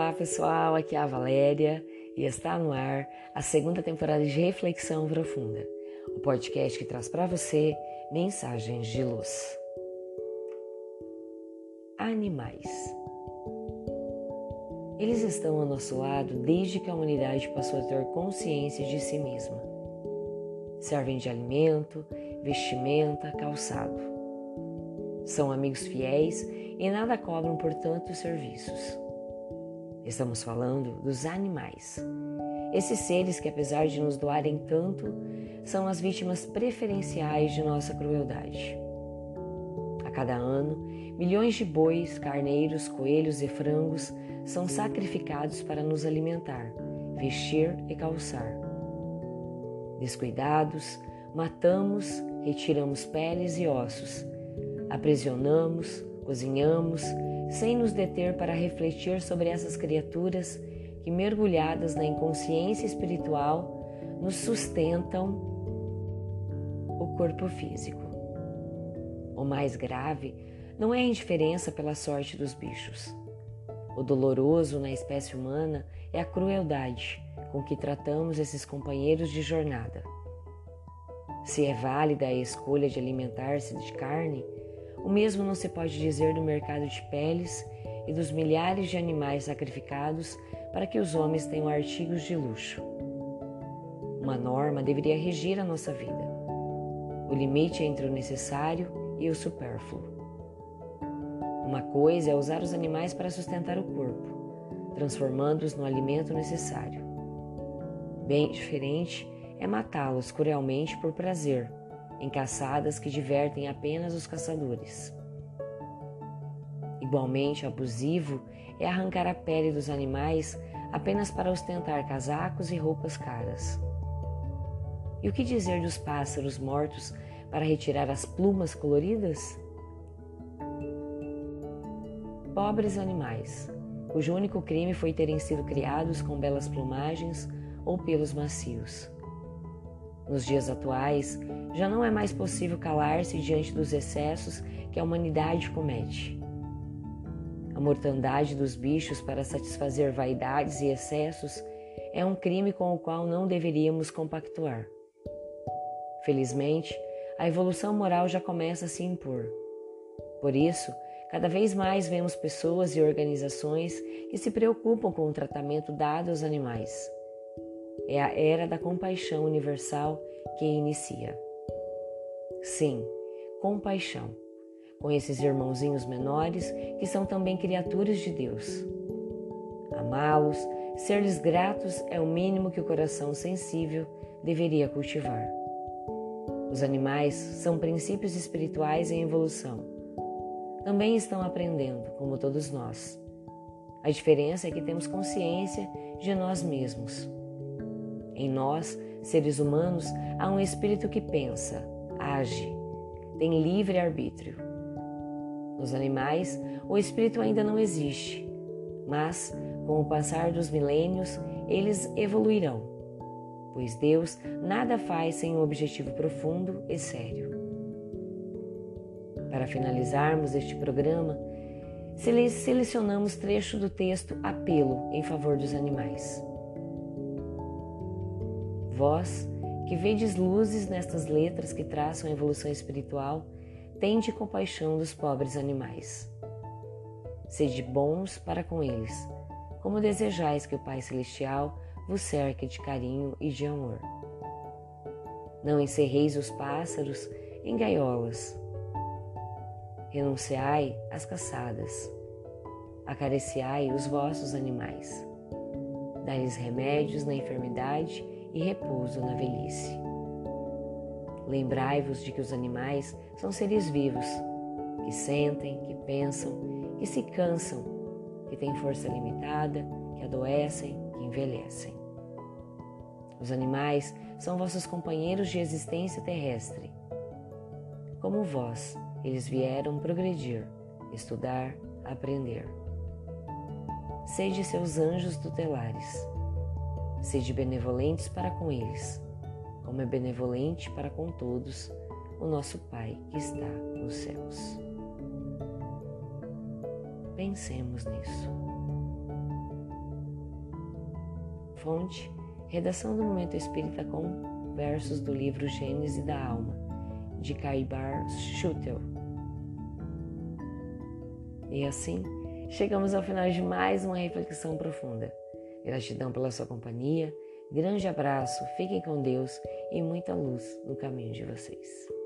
Olá pessoal, aqui é a Valéria e está no ar a segunda temporada de Reflexão Profunda, o podcast que traz para você mensagens de luz. Animais. Eles estão ao nosso lado desde que a humanidade passou a ter consciência de si mesma. Servem de alimento, vestimenta, calçado. São amigos fiéis e nada cobram por tantos serviços. Estamos falando dos animais. Esses seres que, apesar de nos doarem tanto, são as vítimas preferenciais de nossa crueldade. A cada ano, milhões de bois, carneiros, coelhos e frangos são sacrificados para nos alimentar, vestir e calçar. Descuidados, matamos, retiramos peles e ossos, aprisionamos, cozinhamos, sem nos deter para refletir sobre essas criaturas que, mergulhadas na inconsciência espiritual, nos sustentam o corpo físico. O mais grave não é a indiferença pela sorte dos bichos. O doloroso na espécie humana é a crueldade com que tratamos esses companheiros de jornada. Se é válida a escolha de alimentar-se de carne, o mesmo não se pode dizer do mercado de peles e dos milhares de animais sacrificados para que os homens tenham artigos de luxo. Uma norma deveria regir a nossa vida. O limite entre o necessário e o supérfluo. Uma coisa é usar os animais para sustentar o corpo, transformando-os no alimento necessário. Bem diferente é matá-los cruelmente por prazer, em caçadas que divertem apenas os caçadores. Igualmente abusivo é arrancar a pele dos animais apenas para ostentar casacos e roupas caras. E o que dizer dos pássaros mortos para retirar as plumas coloridas? Pobres animais, cujo único crime foi terem sido criados com belas plumagens ou pelos macios. Nos dias atuais, já não é mais possível calar-se diante dos excessos que a humanidade comete. A mortandade dos bichos para satisfazer vaidades e excessos é um crime com o qual não deveríamos compactuar. Felizmente, a evolução moral já começa a se impor. Por isso, cada vez mais vemos pessoas e organizações que se preocupam com o tratamento dado aos animais é a era da compaixão universal que inicia. Sim, compaixão com esses irmãozinhos menores que são também criaturas de Deus. Amá-los, ser-lhes gratos é o mínimo que o coração sensível deveria cultivar. Os animais são princípios espirituais em evolução. Também estão aprendendo, como todos nós. A diferença é que temos consciência de nós mesmos em nós, seres humanos, há um espírito que pensa, age, tem livre arbítrio. Nos animais, o espírito ainda não existe, mas, com o passar dos milênios, eles evoluirão, pois Deus nada faz sem um objetivo profundo e sério. Para finalizarmos este programa, selecionamos trecho do texto Apelo em favor dos animais. Vós, que vedes luzes nestas letras que traçam a evolução espiritual, tende compaixão dos pobres animais. Sede bons para com eles, como desejais que o Pai Celestial vos cerque de carinho e de amor. Não encerreis os pássaros em gaiolas. Renunciai às caçadas. Acariciai os vossos animais. Dai-lhes remédios na enfermidade e repouso na velhice. Lembrai-vos de que os animais são seres vivos, que sentem, que pensam, que se cansam, que têm força limitada, que adoecem, que envelhecem. Os animais são vossos companheiros de existência terrestre. Como vós, eles vieram progredir, estudar, aprender. Sede seus anjos tutelares Sede benevolentes para com eles, como é benevolente para com todos o nosso Pai que está nos céus. Pensemos nisso. Fonte: Redação do Momento Espírita com versos do livro Gênese da Alma, de Caibar Schutel. E assim, chegamos ao final de mais uma reflexão profunda. Gratidão pela sua companhia, grande abraço, fiquem com Deus e muita luz no caminho de vocês.